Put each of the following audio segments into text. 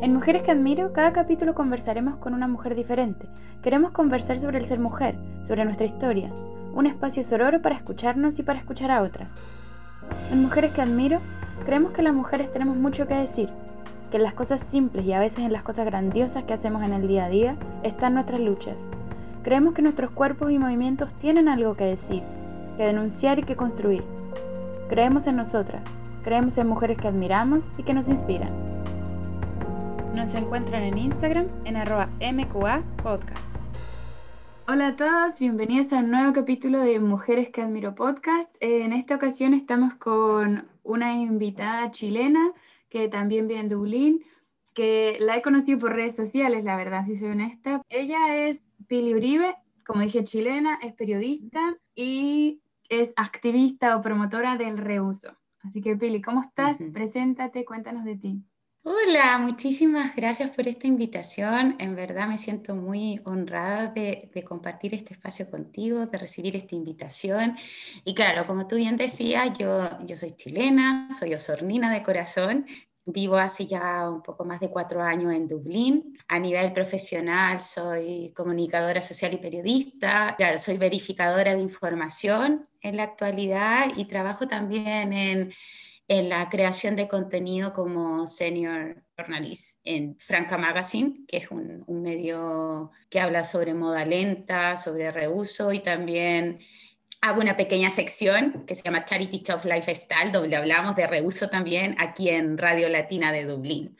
En Mujeres que Admiro, cada capítulo conversaremos con una mujer diferente. Queremos conversar sobre el ser mujer, sobre nuestra historia, un espacio sororo para escucharnos y para escuchar a otras. En Mujeres que Admiro, creemos que las mujeres tenemos mucho que decir, que en las cosas simples y a veces en las cosas grandiosas que hacemos en el día a día están nuestras luchas. Creemos que nuestros cuerpos y movimientos tienen algo que decir, que denunciar y que construir. Creemos en nosotras, creemos en mujeres que admiramos y que nos inspiran. Nos encuentran en Instagram en arroba MQA Podcast. Hola a todos, bienvenidos a un nuevo capítulo de Mujeres que Admiro Podcast. En esta ocasión estamos con una invitada chilena que también vive en Dublín, que la he conocido por redes sociales, la verdad, si soy honesta. Ella es Pili Uribe, como dije, chilena, es periodista y es activista o promotora del reuso. Así que Pili, ¿cómo estás? Preséntate, cuéntanos de ti. Hola, muchísimas gracias por esta invitación. En verdad me siento muy honrada de, compartir este espacio contigo, de recibir esta invitación. Y claro, como tú bien decías, yo, yo soy chilena, soy osornina de corazón. Vivo hace ya un poco más de cuatro años en Dublín. A nivel profesional soy comunicadora social y periodista. Claro, soy verificadora de información en la actualidad y trabajo también en en la creación de contenido como senior journalist en Franca Magazine, que es un, medio que habla sobre moda lenta, sobre reuso y también hago una pequeña sección que se llama Charity Shop Lifestyle, donde hablamos de reuso también aquí en Radio Latina de Dublín.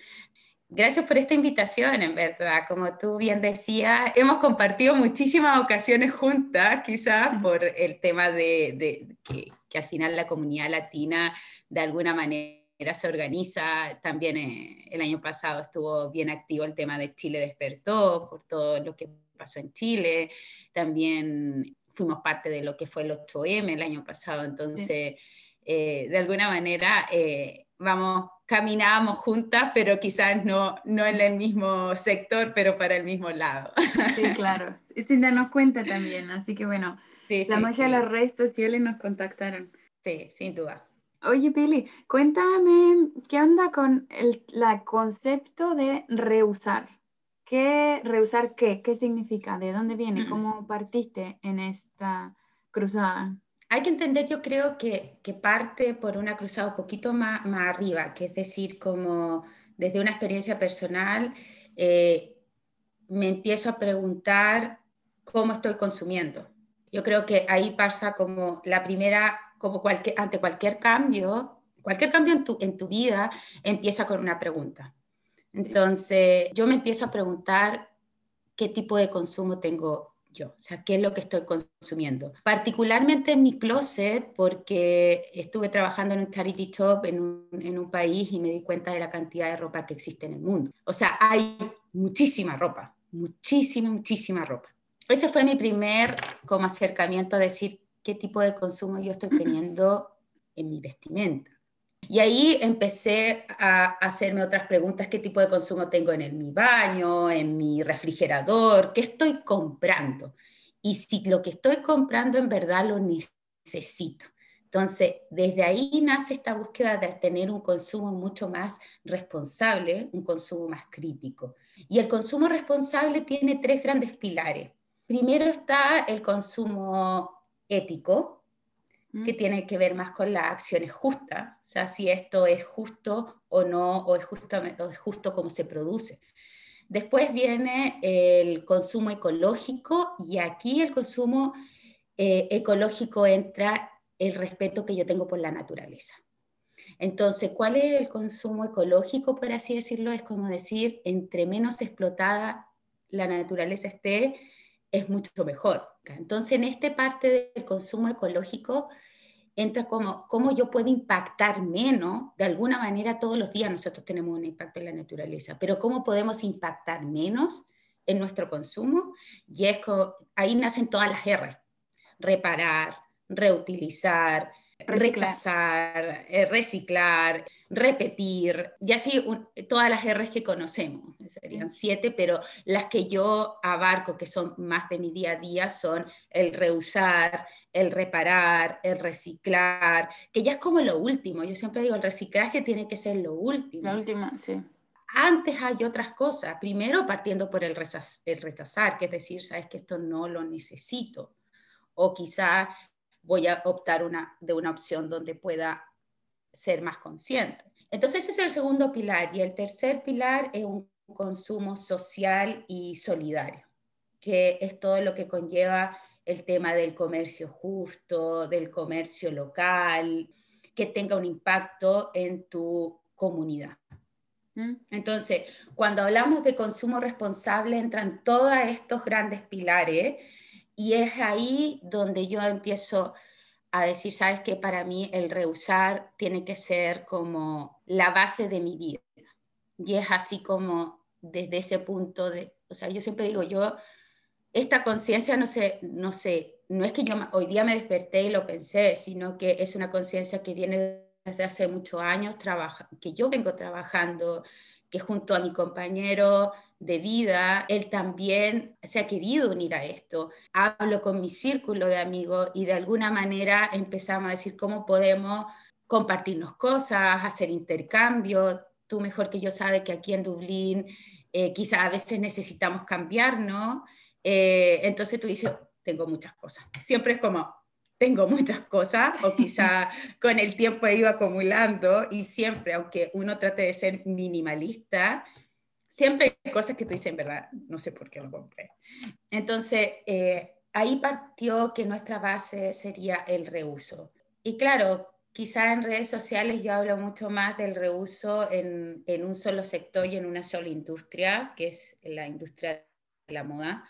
Gracias por esta invitación, en verdad. Como tú bien decías, hemos compartido muchísimas ocasiones juntas, quizás por el tema de, de que que al final la comunidad latina de alguna manera se organiza. También eh, el año pasado estuvo bien activo el tema de Chile despertó por todo lo que pasó en Chile. También fuimos parte de lo que fue el 8M el año pasado. Entonces, eh, de alguna manera, eh, vamos, caminábamos juntas, pero quizás no, no en el mismo sector, pero para el mismo lado. Sí, claro. Sin darnos cuenta también. Así que bueno, la magia de las redes sociales nos contactaron. Sí, sin duda. Oye, Pili, cuéntame, ¿qué onda con el concepto de reusar? ¿Qué, ¿Reusar qué? ¿Qué significa? ¿De dónde viene? Mm. ¿Cómo partiste en esta cruzada? Hay que entender, yo creo que, que parte por una cruzada un poquito más, más, arriba, que es decir, como desde una experiencia personal, eh, me empiezo a preguntar cómo estoy consumiendo. Yo creo que ahí pasa como la primera, como cualquier, ante cualquier cambio, cualquier cambio en tu, en tu vida empieza con una pregunta. Entonces, yo me empiezo a preguntar qué tipo de consumo tengo yo, o sea, qué es lo que estoy consumiendo. Particularmente en mi closet, porque estuve trabajando en un charity shop en un, en un país y me di cuenta de la cantidad de ropa que existe en el mundo. O sea, hay muchísima ropa, muchísima, muchísima ropa ese fue mi primer como acercamiento a decir qué tipo de consumo yo estoy teniendo en mi vestimenta. Y ahí empecé a hacerme otras preguntas, qué tipo de consumo tengo en, mi baño, en mi refrigerador, qué estoy comprando y si lo que estoy comprando en verdad lo necesito. Entonces, desde ahí nace esta búsqueda de tener un consumo mucho más responsable, un consumo más crítico. Y el consumo responsable tiene tres grandes pilares. Primero está el consumo ético, que mm. tiene que ver más con las acciones justas, o sea, si esto es justo o no, o es justo, es justo como se produce. Después viene el consumo ecológico y aquí el consumo eh, ecológico entra el respeto que yo tengo por la naturaleza. Entonces, ¿cuál es el consumo ecológico, por así decirlo? Es como decir, entre menos explotada la naturaleza esté, es mucho mejor. Entonces, en esta parte del consumo ecológico entra como cómo yo puedo impactar menos, de alguna manera todos los días nosotros tenemos un impacto en la naturaleza, pero cómo podemos impactar menos en nuestro consumo, y es ahí nacen todas las R, reparar, reutilizar, rechazar, eh, reciclar, repetir, y así todas las R's que conocemos, serían siete, pero las que yo abarco, que son más de mi día a día, son el reusar, el reparar, el reciclar, que ya es como lo último, yo siempre digo, el reciclaje tiene que ser lo último. La última, sí. antes hay otras cosas. Primero partiendo por el, el rechazar, que es decir, sabes que esto no lo necesito. O quizá voy a optar de una opción donde pueda ser más consciente. Entonces ese es el segundo pilar. Y el tercer pilar es un consumo social y solidario, que es todo lo que conlleva el tema del comercio justo, del comercio local, que tenga un impacto en tu comunidad. ¿Mm? Entonces, cuando hablamos de consumo responsable, entran todos estos grandes pilares y es ahí donde yo empiezo a decir, sabes que para mí el reusar tiene que ser como la base de mi vida. Y es así como desde ese punto de, o sea, yo siempre digo, yo, esta conciencia no sé, no sé, no es que yo hoy día me desperté y lo pensé, sino que es una conciencia que viene desde hace muchos años, trabaja, que yo vengo trabajando, que junto a mi compañero de vida, él también se ha querido unir a esto. Hablo con mi círculo de amigos y de alguna manera empezamos a decir cómo podemos compartirnos cosas, hacer intercambios. Tú mejor que yo sabes que aquí en Dublín eh, quizás a veces necesitamos cambiar, ¿no? Eh, entonces tú dices, tengo muchas cosas. Siempre es como, tengo muchas cosas o quizá con el tiempo he ido acumulando y siempre, aunque uno trate de ser minimalista, siempre hay cosas que tú dices, en verdad, no sé por qué lo compré. Entonces, eh, ahí partió que nuestra base sería el reuso. Y claro, quizá en redes sociales yo hablo mucho más del reuso en, en un solo sector y en una sola industria, que es la industria de la moda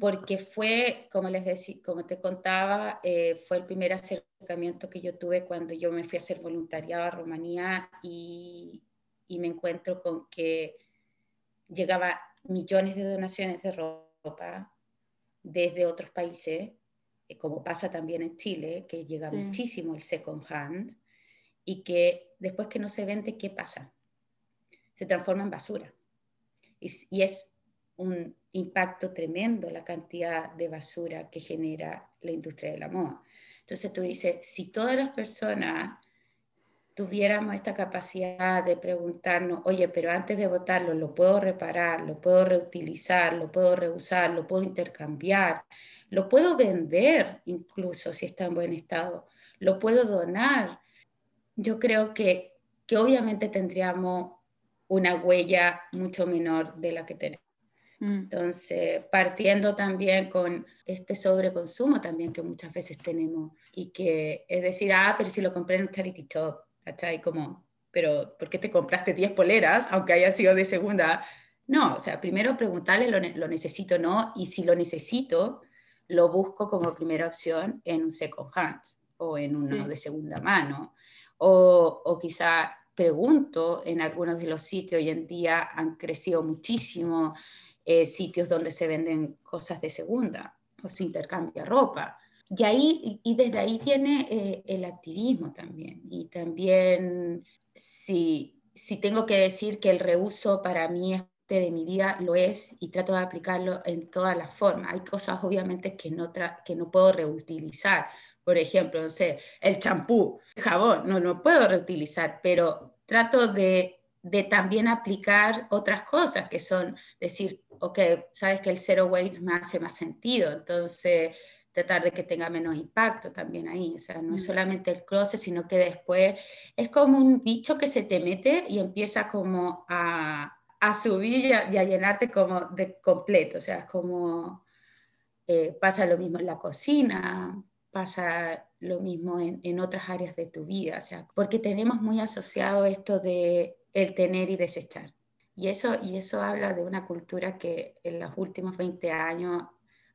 porque fue, como les decía, como te contaba, eh, fue el primer acercamiento que yo tuve cuando yo me fui a hacer voluntariado a Rumanía y, y me encuentro con que llegaba millones de donaciones de ropa desde otros países, eh, como pasa también en Chile, que llega muchísimo el second hand y que después que no se vende, ¿qué pasa? Se transforma en basura. Y, y es un impacto tremendo la cantidad de basura que genera la industria de la moda. Entonces tú dices, si todas las personas tuviéramos esta capacidad de preguntarnos, oye, pero antes de votarlo, ¿lo puedo reparar? ¿Lo puedo reutilizar? ¿Lo puedo reusar? ¿Lo puedo intercambiar? ¿Lo puedo vender incluso si está en buen estado? ¿Lo puedo donar? Yo creo que, que obviamente tendríamos una huella mucho menor de la que tenemos. Mm. Entonces, partiendo también con este sobreconsumo también que muchas veces tenemos y que es decir, ah, pero si lo compré en un charity shop, ¿cachai? Como, pero ¿por qué te compraste 10 poleras aunque haya sido de segunda? No, o sea, primero preguntarle lo, lo necesito o no y si lo necesito, lo busco como primera opción en un second hand o en uno de segunda mano o, o quizá pregunto en algunos de los sitios hoy en día han crecido muchísimo eh, sitios donde se venden cosas de segunda o se intercambia ropa. Y, ahí, y desde ahí viene eh, el activismo también. Y también si, si tengo que decir que el reuso para mí es parte de mi vida, lo es y trato de aplicarlo en todas las formas. Hay cosas obviamente que no, que no puedo reutilizar. Por ejemplo, no sé, el champú, el jabón, no, no puedo reutilizar, pero trato de de también aplicar otras cosas que son decir, ok, sabes que el zero waste me hace más sentido, entonces tratar de que tenga menos impacto también ahí, o sea, no es mm. solamente el closet, sino que después es como un bicho que se te mete y empieza como a, a subir y a, llenarte como de completo, o sea, es como eh, pasa lo mismo en la cocina, pasa lo mismo en, en, otras áreas de tu vida, o sea, porque tenemos muy asociado esto de el tener y desechar. Y eso, y eso habla de una cultura que en los últimos 20 años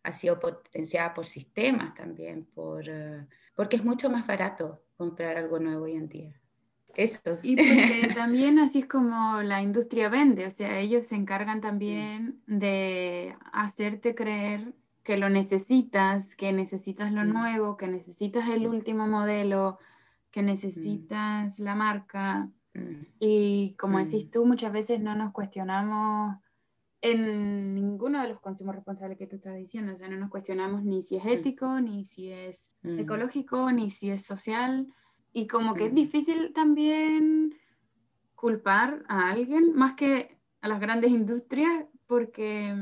ha sido potenciada por sistemas también, por, eh, porque es mucho más barato comprar algo nuevo hoy en día. Eso. Y porque también así es como la industria vende, o sea, ellos se encargan también de hacerte creer que lo necesitas, que necesitas lo nuevo, que necesitas el último modelo, que necesitas la marca. Mm. Y como decís mm. tú, muchas veces no nos cuestionamos en ninguno de los consumos responsables que tú estás diciendo, o sea, no nos cuestionamos ni si es mm. ético, ni si es ecológico, ni si es social, y como que es difícil también culpar a alguien más que a las grandes industrias porque,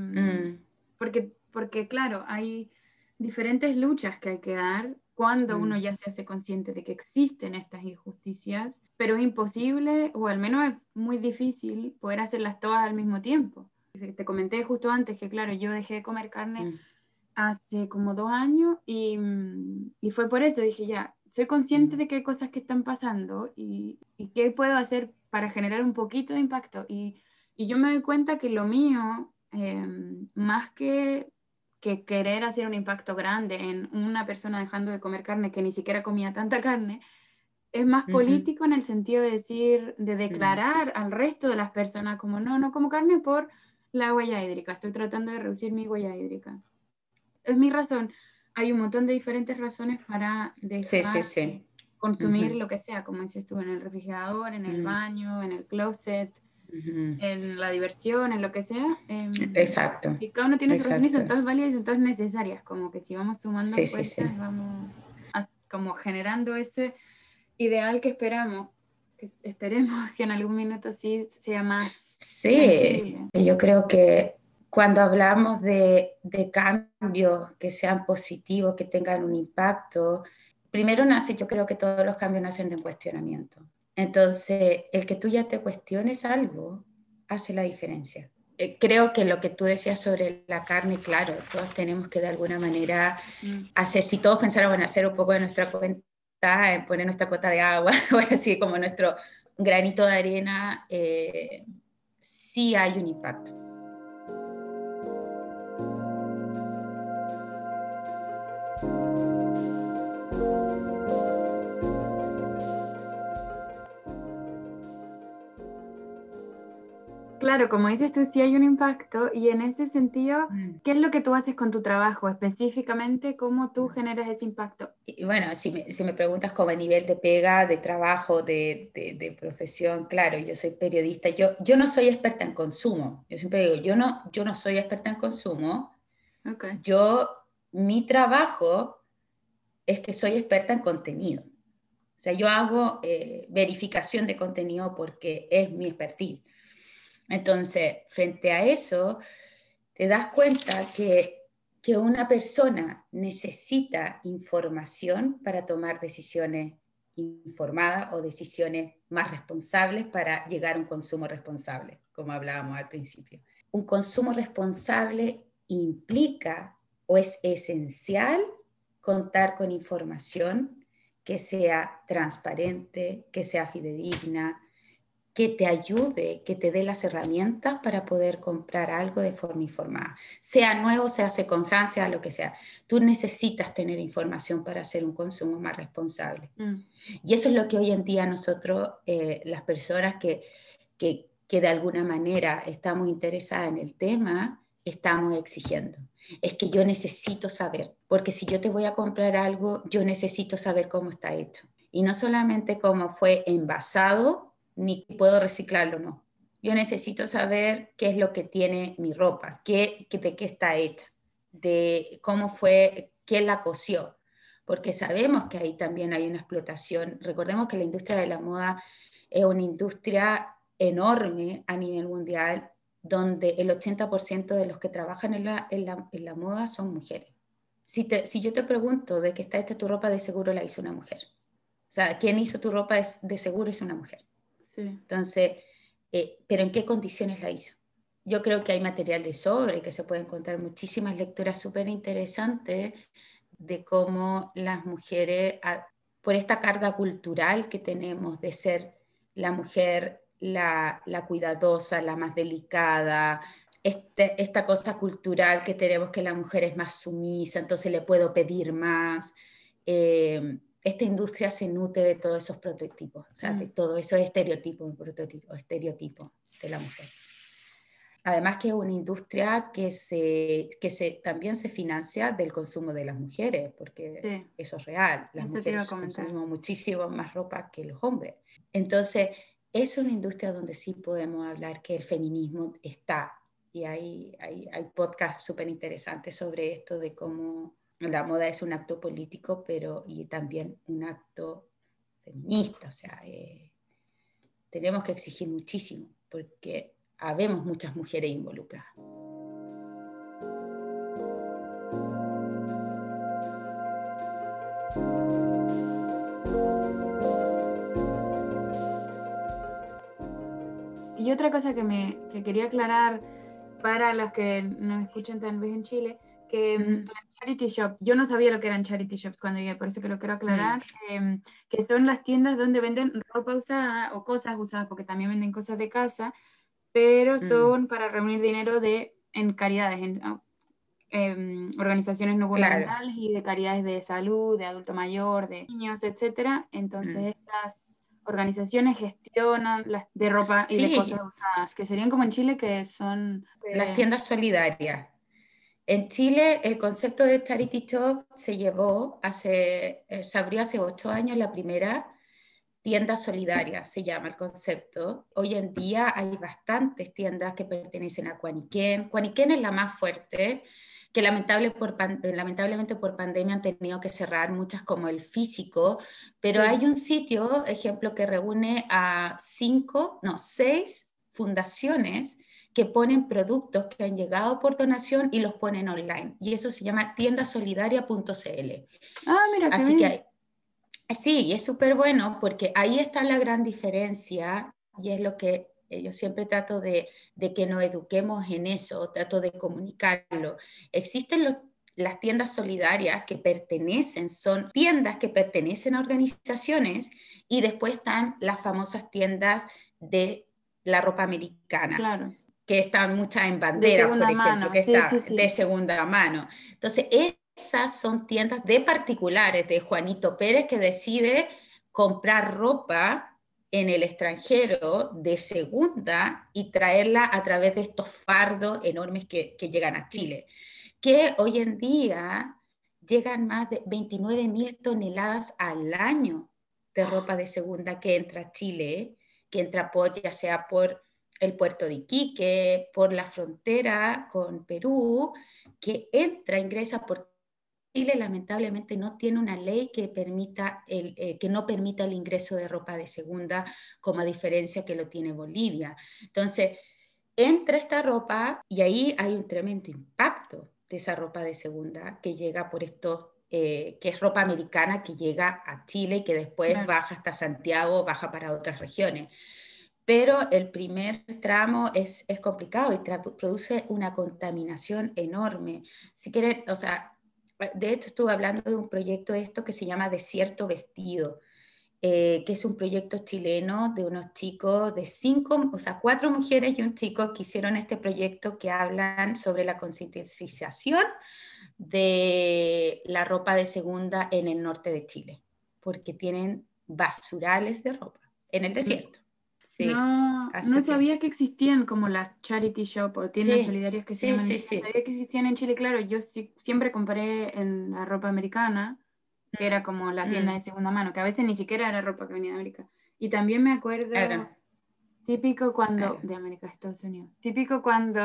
porque, porque claro, hay diferentes luchas que hay que dar cuando uno mm. ya se hace consciente de que existen estas injusticias, pero es imposible, o al menos es muy difícil, poder hacerlas todas al mismo tiempo. Te comenté justo antes que, claro, yo dejé de comer carne mm. hace como dos años y, y, fue por eso, dije, ya, soy consciente de que hay cosas que están pasando y, y qué puedo hacer para generar un poquito de impacto. Y, y yo me doy cuenta que lo mío, em, más que, que querer hacer un impacto grande en una persona dejando de comer carne que ni siquiera comía tanta carne, es más político en el sentido de decir, de declarar al resto de las personas como no, no como carne por la huella hídrica, estoy tratando de reducir mi huella hídrica. Es mi razón. Hay un montón de diferentes razones para dejar consumir lo que sea, como dices tú, en el refrigerador, en el baño, en el closet, en la diversión, en lo que sea. Em, Exacto. Y cada uno tiene sus razones y son todas válidas y son todas necesarias, como que si vamos sumando fuerzas, vamos como generando ese ideal que esperamos, que esperemos que en algún minuto sí sea más. Sí, yo creo que cuando hablamos de, de cambios que sean positivos, que tengan un impacto, primero nace, yo creo que todos los cambios nacen de un cuestionamiento. Entonces, el que tú ya te cuestiones algo hace la diferencia. Eh, creo que lo que tú decías sobre la carne, claro, todos tenemos que de alguna manera mm. hacer, si todos pensáramos en hacer un poco de nuestra cuenta, en poner nuestra cota de agua, o así como nuestro granito de arena, eh, sí hay un impacto. Claro, como dices tú, sí hay un impacto y en ese sentido, mm. ¿qué es lo que tú haces con tu trabajo específicamente? ¿Cómo tú mm. generas ese impacto? Y bueno, si me, si me preguntas como a nivel de pega, de trabajo, de, de, profesión, claro, yo soy periodista, yo, yo no soy experta en consumo, yo siempre digo, yo no, yo no soy experta en consumo, okay. yo, mi trabajo es que soy experta en contenido. O sea, yo hago eh, verificación de contenido porque es mi expertise. Entonces, frente a eso, te das cuenta que, una persona necesita información para tomar decisiones informadas o decisiones más responsables para llegar a un consumo responsable, como hablábamos al principio. Un consumo responsable implica o es esencial contar con información que sea transparente, que sea fidedigna, que te ayude, que te dé las herramientas para poder comprar algo de forma informada. Sea nuevo, sea secondhand, sea lo que sea. Tú necesitas tener información para hacer un consumo más responsable. Mm. Y eso es lo que hoy en día nosotros, eh, las personas que, que, que de alguna manera estamos interesadas en el tema, estamos exigiendo. Es que yo necesito saber, porque si yo te voy a comprar algo, yo necesito saber cómo está hecho. Y no solamente cómo fue envasado, ni puedo reciclarlo o no. Yo necesito saber qué es lo que tiene mi ropa, qué, de qué está hecha, de cómo fue, quién la cosió, porque sabemos que ahí también hay una explotación. Recordemos que la industria de la moda es una industria enorme a nivel mundial, donde el 80% de los que trabajan en la, en la, moda son mujeres. Si, si, yo te pregunto de qué está hecha tu ropa, de seguro la hizo una mujer. O sea, ¿quién hizo tu ropa? Es, de seguro es una mujer. Entonces, eh, ¿pero en qué condiciones la hizo? Yo creo que hay material de sobre, que se pueden encontrar muchísimas lecturas súper interesantes de cómo las mujeres, por esta carga cultural que tenemos de ser la mujer la, la cuidadosa, la más delicada, este, esta cosa cultural que tenemos que la mujer es más sumisa, entonces le puedo pedir más. Eh, esta industria se nutre de todos esos prototipos, o sea, de mm. todo eso estereotipo, prototipo, estereotipo de la mujer. Además que es una industria que, se, que se, también se financia del consumo de las mujeres, porque eso es real. Las mujeres consumimos muchísimo más ropa que los hombres. Entonces, es una industria donde sí podemos hablar que el feminismo está. Y hay, hay, hay podcasts súper interesantes sobre esto, de cómo la moda es un acto político, pero y también un acto feminista, o sea, eh, tenemos que exigir muchísimo, porque habemos muchas mujeres involucradas. Y otra cosa que, me, que quería aclarar para los que nos escuchan tal vez en Chile, que mm, charity shop, yo no sabía lo que eran charity shops cuando llegué, por eso que lo quiero aclarar, em, que son las tiendas donde venden ropa usada o cosas usadas, porque también venden cosas de casa, pero mm. son para reunir dinero de, en caridades, en ah, em, organizaciones no gubernamentales y de caridades de salud, de adulto mayor, de niños, etc. Entonces mm. estas organizaciones gestionan las de ropa y de cosas usadas, que serían como en Chile, que son... Las tiendas solidarias. En Chile el concepto de Charity Shop se llevó hace, eh, se abrió hace ocho años la primera tienda solidaria, se llama el concepto. Hoy en día hay bastantes tiendas que pertenecen a Cuaniquén. Cuaniquén es la más fuerte, que lamentable por, lamentablemente por pandemia han tenido que cerrar muchas como el físico, pero hay un sitio, ejemplo, que reúne a cinco, no, seis fundaciones que ponen productos que han llegado por donación y los ponen online. Y eso se llama tiendasolidaria.cl. Ah, mira, Así que sí, es súper bueno porque ahí está la gran diferencia y es lo que yo siempre trato de, de que nos eduquemos en eso, trato de comunicarlo. Existen los las tiendas solidarias que pertenecen, son tiendas que pertenecen a organizaciones y después están las famosas tiendas de la ropa americana. Claro que están muchas en bandera, por ejemplo, que está de segunda mano. Entonces, esas son tiendas de particulares, de Juanito Pérez, que decide comprar ropa en el extranjero de segunda y traerla a través de estos fardos enormes que, que llegan a Chile, que hoy en día llegan más de 29 mil toneladas al año de ropa de segunda que entra a Chile, que entra por, ya sea por el puerto de Iquique, por la frontera con Perú, que entra, ingresa por Chile, lamentablemente no tiene una ley que, permita el, eh, que no permita el ingreso de ropa de segunda, como a diferencia que lo tiene Bolivia. Entonces, entra esta ropa y ahí hay un tremendo impacto de esa ropa de segunda que llega por esto, eh, que es ropa americana que llega a Chile y que después baja hasta Santiago, baja para otras regiones pero el primer tramo es, es complicado y produce una contaminación enorme. Si quieren, o sea, de hecho estuve hablando de un proyecto esto que se llama Desierto Vestido, eh, que es un proyecto chileno de unos chicos, de cinco, o sea, cuatro mujeres y un chico que hicieron este proyecto que hablan sobre la concientización de la ropa de segunda en el norte de Chile, porque tienen basurales de ropa en el desierto no, no sabía que... existían como las charity shop o tiendas solidarias que se llaman. Sí, sí. Sabía que existían en Chile, claro. Yo siempre compré en la ropa americana, que era como la tienda mm. de segunda mano, que a veces ni siquiera era ropa que venía de América. Y también me acuerdo, típico cuando, de América, Estados Unidos, típico cuando,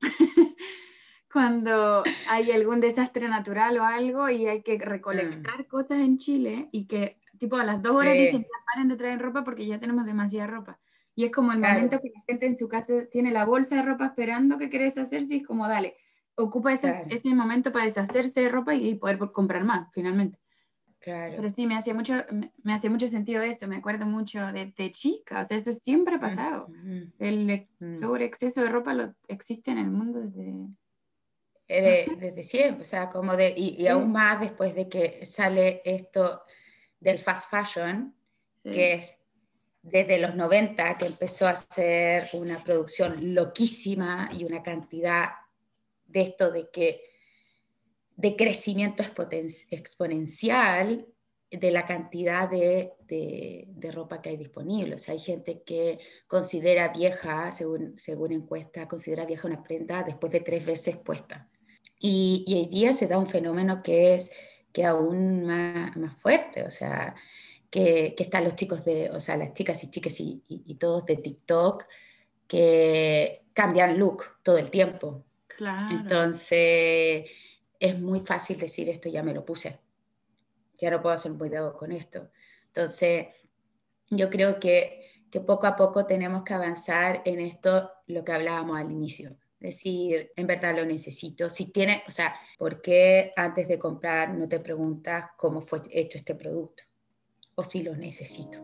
cuando hay algún desastre natural o algo y hay que recolectar mm. cosas en Chile y que tipo a las dos horas dicen, paren de traer ropa porque ya tenemos demasiada ropa. Y es como el momento que la gente en su casa tiene la bolsa de ropa esperando que querés hacerse, y es como, dale, ocupa ese, ese momento para deshacerse de ropa y, poder comprar más, finalmente. Claro. Pero sí, me hacía mucho, me, hacía mucho sentido eso, me acuerdo mucho de, de, chica, o sea, eso siempre ha pasado. El mm. sobre exceso de ropa lo, existe en el mundo desde... Eh, desde siempre, o sea, como de, y, y aún más después de que sale esto, del fast fashion, que es desde los 90 que empezó a ser una producción loquísima y una cantidad de esto de que de crecimiento exponencial de la cantidad de, de, ropa que hay disponible. O sea, hay gente que considera vieja, según, según encuesta, considera vieja una prenda después de tres veces puesta. Y, y hoy día se da un fenómeno que es que aún más, más fuerte, o sea, que, que, están los chicos de, o sea, las chicas y chicas y, y, todos de TikTok que cambian look todo el tiempo. Claro. Entonces, es muy fácil decir esto ya me lo puse, ya no puedo hacer un video con esto. Entonces, yo creo que, que poco a poco tenemos que avanzar en esto, lo que hablábamos al inicio. Decir, en verdad lo necesito. Si tienes, o sea, ¿por qué antes de comprar no te preguntas cómo fue hecho este producto? O si lo necesito.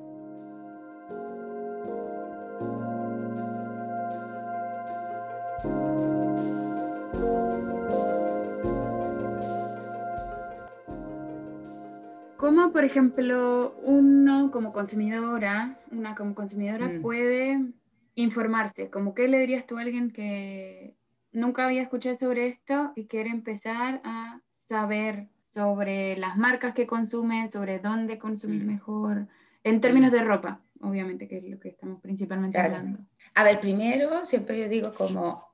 ¿Cómo, por ejemplo, uno como consumidora, una como consumidora mm. puede informarse? ¿Cómo qué le dirías tú a alguien que nunca había escuchado sobre esto y quiere empezar a saber sobre las marcas que consume, sobre dónde consumir mm. mejor, en términos mm. de ropa, obviamente, que es lo que estamos principalmente hablando? A ver, primero, siempre yo digo como,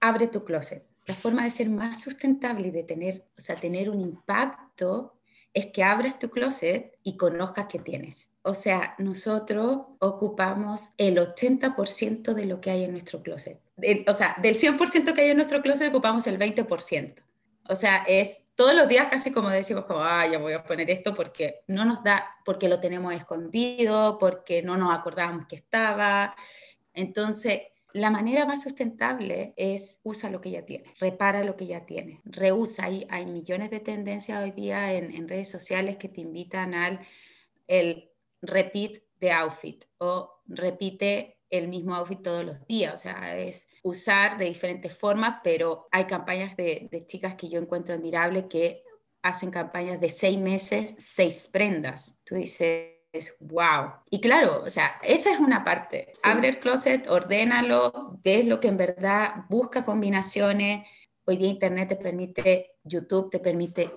abre tu closet. La forma de ser más sustentable y de tener, o sea, tener un impacto es que abres tu closet y conozcas qué tienes. O sea, nosotros ocupamos el 80% de lo que hay en nuestro closet. o sea, del 100% que hay en nuestro closet ocupamos el 20%. O sea, es todos los días casi como decimos, como, ah, ya voy a poner esto porque no nos da, porque lo tenemos escondido, porque no nos acordábamos que estaba. Entonces, la manera más sustentable es usa lo que ya tienes, repara lo que ya tienes, reusa. Hay, hay millones de tendencias hoy día en, redes sociales que te invitan al el repeat de outfit o repite el mismo outfit todos los días. O sea, es usar de diferentes formas, pero hay campañas de, de chicas que yo encuentro admirables que hacen campañas de seis meses, seis prendas. Tú dices, wow. Y claro, o sea, esa es una parte. Abre el closet, ordénalo, ves lo que en verdad busca combinaciones. Hoy día Internet te permite, YouTube te permite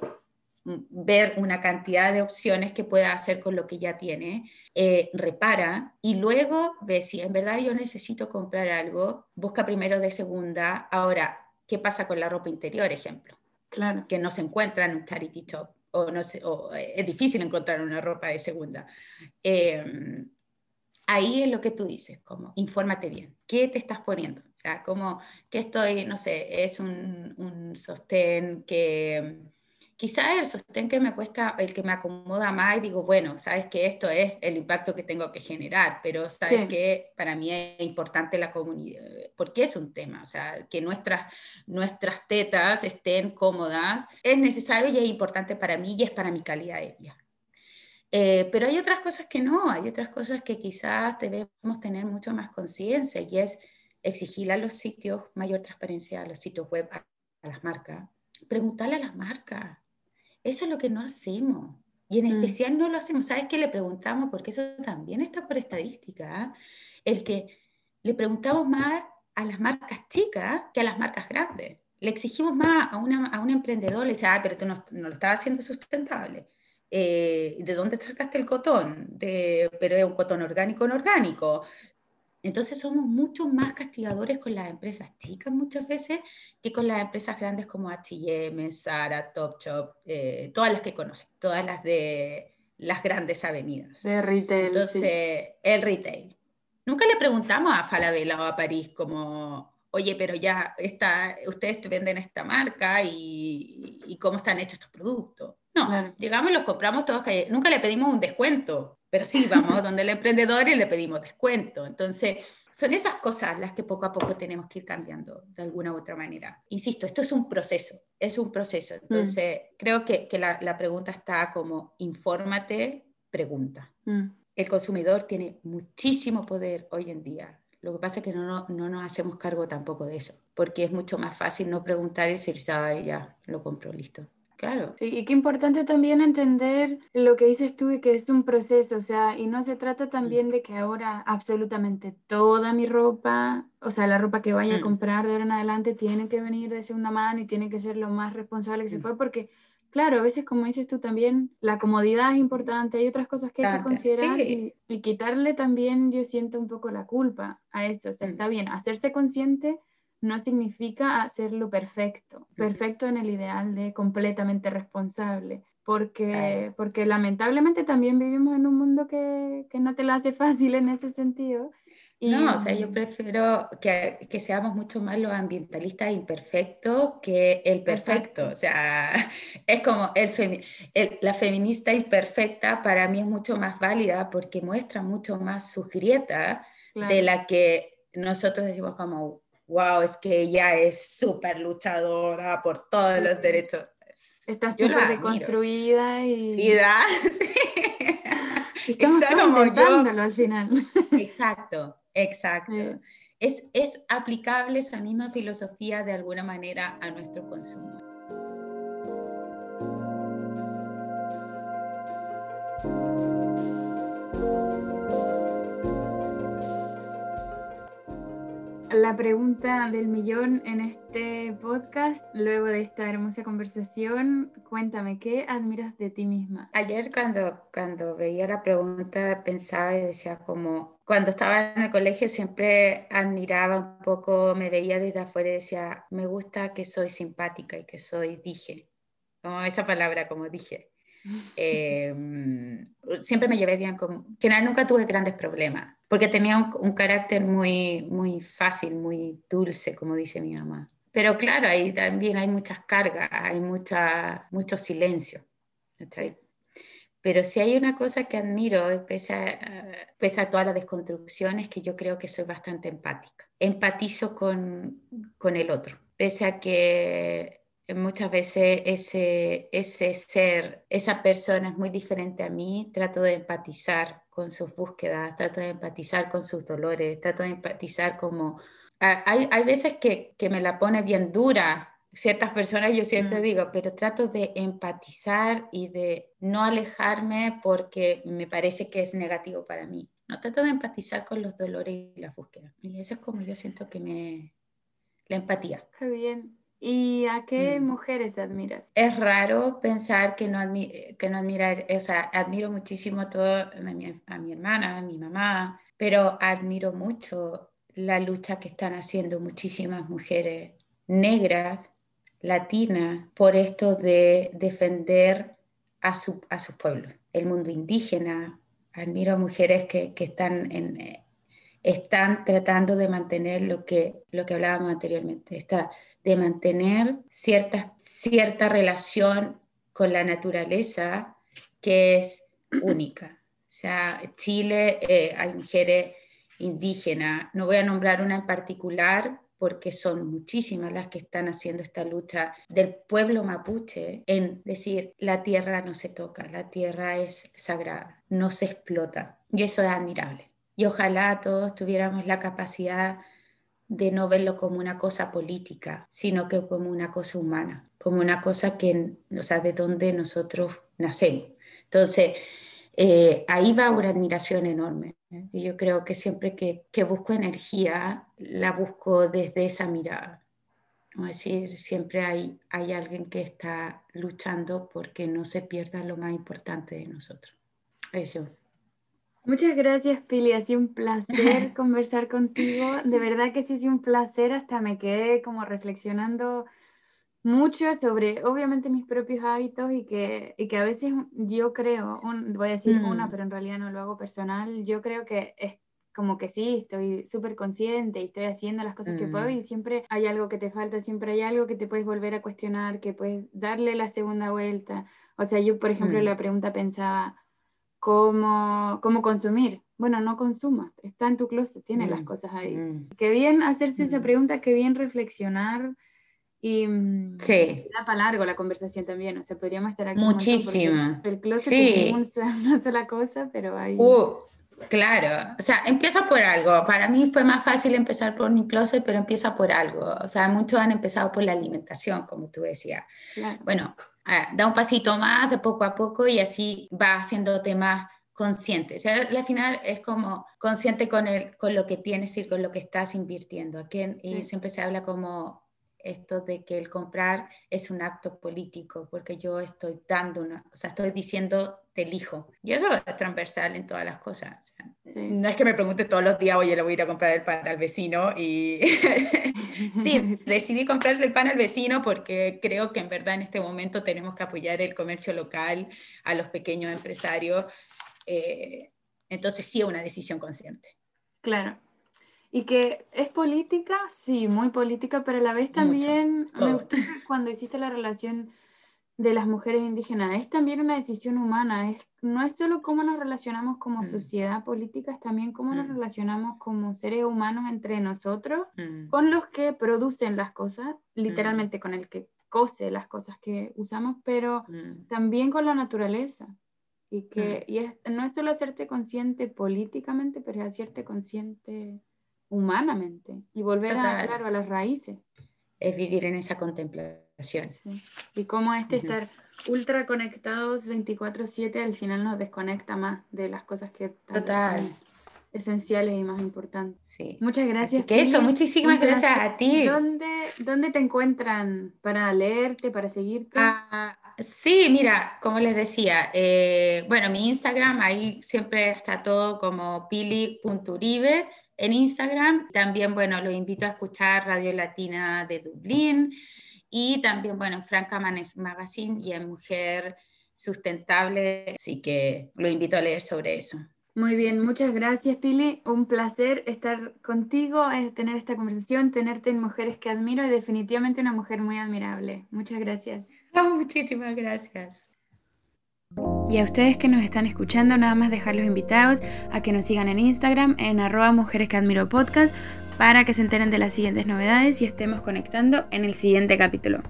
mm, ver una cantidad de opciones que puedas hacer con lo que ya tiene, eh, repara y luego ve si en verdad yo necesito comprar algo, busca primero de segunda. Ahora, ¿qué pasa con la ropa interior, ejemplo? Claro. Que no se encuentra en un charity shop o, no sé, o eh, es difícil encontrar una ropa de segunda. Em, ahí es lo que tú dices, como infórmate bien, ¿qué te estás poniendo? O sea, como que estoy, no sé, es un, un sostén que quizás el sostén que me cuesta, el que me acomoda más, y digo, bueno, sabes que esto es el impacto que tengo que generar, pero sabes que para mí es importante la comunidad, porque es un tema, o sea, que nuestras, nuestras tetas estén cómodas, es necesario y es importante para mí y es para mi calidad de vida. Eh, pero hay otras cosas que no, hay otras cosas que quizás debemos tener mucho más conciencia y es exigir a los sitios mayor transparencia, a los sitios web, a, a las marcas, preguntarle a las marcas, eso es lo que no hacemos. Y en mm. especial no lo hacemos. ¿Sabes qué le preguntamos? Porque eso también está por estadística. ¿ah? El que le preguntamos más a las marcas chicas que a las marcas grandes. Le exigimos más a, una, a un emprendedor, le dice, ah, pero tú no, no lo estás haciendo sustentable. Eh, ¿De dónde sacaste el cotón? De, pero es un cotón orgánico, no orgánico. Entonces somos mucho más castigadores con las empresas chicas muchas veces que con las empresas grandes como H&M, Zara, Topshop, eh, todas las que conocen, todas las de las grandes avenidas. De retail. Entonces, el retail. Nunca le preguntamos a Falabella o a París como, oye, pero ya está, ustedes venden esta marca y, y cómo están hechos estos productos. No, llegamos, los compramos todos, nunca le pedimos un descuento, pero sí, vamos donde el emprendedor y le pedimos descuento. Entonces, son esas cosas las que poco a poco tenemos que ir cambiando de alguna u otra manera. Insisto, esto es un proceso, es un proceso. Mm. Entonces, creo que, que la, la, pregunta está como, infórmate, pregunta. Mm. El consumidor tiene muchísimo poder hoy en día. Lo que pasa es que no, no, no, nos hacemos cargo tampoco de eso, porque es mucho más fácil no preguntar y decir, ya, lo compro, listo. Claro. Sí, y qué importante también entender lo que dices tú y que es un proceso, o sea, y no se trata también mm. de que ahora absolutamente toda mi ropa, o sea, la ropa que vaya a mm. comprar de ahora en adelante tiene que venir de segunda mano y tiene que ser lo más responsable que se mm. puede, porque claro, a veces como dices tú también, la comodidad es importante, hay otras cosas que hay que considerar y, y, quitarle también, yo siento un poco la culpa a eso, o sea, está bien, hacerse consciente no significa hacerlo perfecto, perfecto en el ideal de completamente responsable, porque, porque lamentablemente también vivimos en un mundo que, que, no te lo hace fácil en ese sentido. No, o sea, yo prefiero que, que, seamos mucho más los ambientalistas imperfectos que el perfecto. O sea, es como el, la feminista imperfecta para mí es mucho más válida porque muestra mucho más sus grietas de la que nosotros decimos como, wow, es que ella es súper luchadora por todos los derechos. Está súper deconstruida y... Y da, sí. Estamos intentándolo al final. Exacto, exacto. Es, es aplicable esa misma filosofía de alguna manera a nuestro consumo. La pregunta del millón en este podcast, luego de esta hermosa conversación, cuéntame, ¿qué admiras de ti misma? Ayer cuando, cuando veía la pregunta pensaba y decía como, cuando estaba en el colegio siempre admiraba un poco, me veía desde afuera y decía, me gusta que soy simpática y que soy dije, como esa palabra como dije. Em, siempre me llevé bien con... Al final nunca tuve grandes problemas, porque tenía un, carácter muy, muy fácil, muy dulce, como dice mi mamá. Pero claro, ahí también hay muchas cargas, hay mucha, mucho silencio. Pero si hay una cosa que admiro, pese a, pese a todas las desconstrucciones, que yo creo que soy bastante empática. Empatizo con, con el otro, pese a que muchas veces ese, ese ser, esa persona es muy diferente a mí, trato de empatizar con sus búsquedas, trato de empatizar con sus dolores, trato de empatizar como... Hay, hay veces que, que, me la pone bien dura ciertas personas, yo siempre mm. digo, pero trato de empatizar y de no alejarme porque me parece que es negativo para mí. No trato de empatizar con los dolores y las búsquedas. Y eso es como yo siento que me... La empatía. Qué bien. ¿Y a qué mm. mujeres admiras? Es raro pensar que no, que no admirar, o sea, admiro muchísimo todo a mi, a mi hermana, a mi mamá, pero admiro mucho la lucha que están haciendo muchísimas mujeres negras, latinas, por esto de defender a su, a su pueblo, el mundo indígena. Admiro a mujeres que, que están en, están tratando de mantener lo que, lo que hablábamos anteriormente, está de mantener cierta, cierta relación con la naturaleza que es única. O sea, Chile eh, hay mujeres indígenas, no voy a nombrar una en particular porque son muchísimas las que están haciendo esta lucha del pueblo mapuche en decir la tierra no se toca, la tierra es sagrada, no se explota. Y eso es admirable. Y ojalá todos tuviéramos la capacidad de no verlo como una cosa política, sino que como una cosa humana, como una cosa que, o sea, de donde nosotros nacemos. Entonces, eh, ahí va una admiración enorme. ¿eh? Y yo creo que siempre que, que, busco energía, la busco desde esa mirada. Es decir, siempre hay, hay alguien que está luchando porque no se pierda lo más importante de nosotros. Eso. Muchas gracias, Pili. Ha sido un placer conversar contigo. De verdad que sí, ha sido un placer. Hasta me quedé como reflexionando mucho sobre, obviamente, mis propios hábitos y que, y que a veces yo creo, voy a decir una, mm. pero en realidad no lo hago personal, yo creo que es como que sí, estoy súper consciente y estoy haciendo las cosas que puedo mm. y siempre hay algo que te falta, siempre hay algo que te puedes volver a cuestionar, que puedes darle la segunda vuelta. O sea, yo, por ejemplo, mm. la pregunta pensaba, cómo, cómo consumir. Bueno, no consuma, está en tu closet, tiene las mm, cosas ahí. Mm. Qué bien hacerse esa mm. pregunta, qué bien reflexionar. Y sí. da para largo la conversación también, o sea, podríamos estar aquí. Muchísimo. El closet sí. es una sola cosa, pero hay... Uh, claro, o sea, empieza por algo. Para mí fue más fácil empezar por mi closet, pero empieza por algo. O sea, muchos han empezado por la alimentación, como tú decías. Bueno, da un pasito más de poco a poco y así va haciéndote más consciente. O sea, al final es como consciente con, el, con lo que tienes y con lo que estás invirtiendo. Aquí, y siempre se habla como esto de que el comprar es un acto político, porque yo estoy dando una, o sea, estoy diciendo te elijo. Y eso es transversal en todas las cosas. No es que me pregunte todos los días, oye, le voy a ir a comprar el pan al vecino. Y sí, decidí comprarle el pan al vecino porque creo que en verdad en este momento tenemos que apoyar el comercio local, a los pequeños empresarios. Eh, entonces sí es una decisión consciente. Claro. Y que es política, sí, muy política, pero a la vez también me gustó cuando hiciste la relación de las mujeres indígenas, es también una decisión humana, es, no es solo cómo nos relacionamos como mm. sociedad política, es también cómo nos mm. relacionamos como seres humanos entre nosotros, mm. con los que producen las cosas, literalmente con el que cose las cosas que usamos, pero también con la naturaleza. Y que y es, no es solo hacerte consciente políticamente, pero es hacerte consciente humanamente y volver a, claro, a las raíces. Es vivir en esa contemplación. Y cómo este estar ultra conectados 24/7 al final nos desconecta más de las cosas que Total. son esenciales y más importantes. Sí. Muchas gracias. que eso, muchísimas gracias a ti. ¿Dónde, ¿Dónde te encuentran para leerte, para seguirte? Ah, sí, mira, como les decía, eh, bueno, mi Instagram, ahí siempre está todo como pili.uribe en Instagram. También, bueno, lo invito a escuchar Radio Latina de Dublín y también, bueno, en Franca Magazine y en Mujer Sustentable, así que lo invito a leer sobre eso. Muy bien, muchas gracias Pili. Un placer estar contigo, eh, tener esta conversación, tenerte en Mujeres que Admiro y definitivamente una mujer muy admirable. Muchas gracias. muchísimas gracias. Y a ustedes que nos están escuchando, nada más dejarlos invitados a que nos sigan en Instagram en arroba mujeres que admiro podcast para que se enteren de las siguientes novedades y estemos conectando en el siguiente capítulo.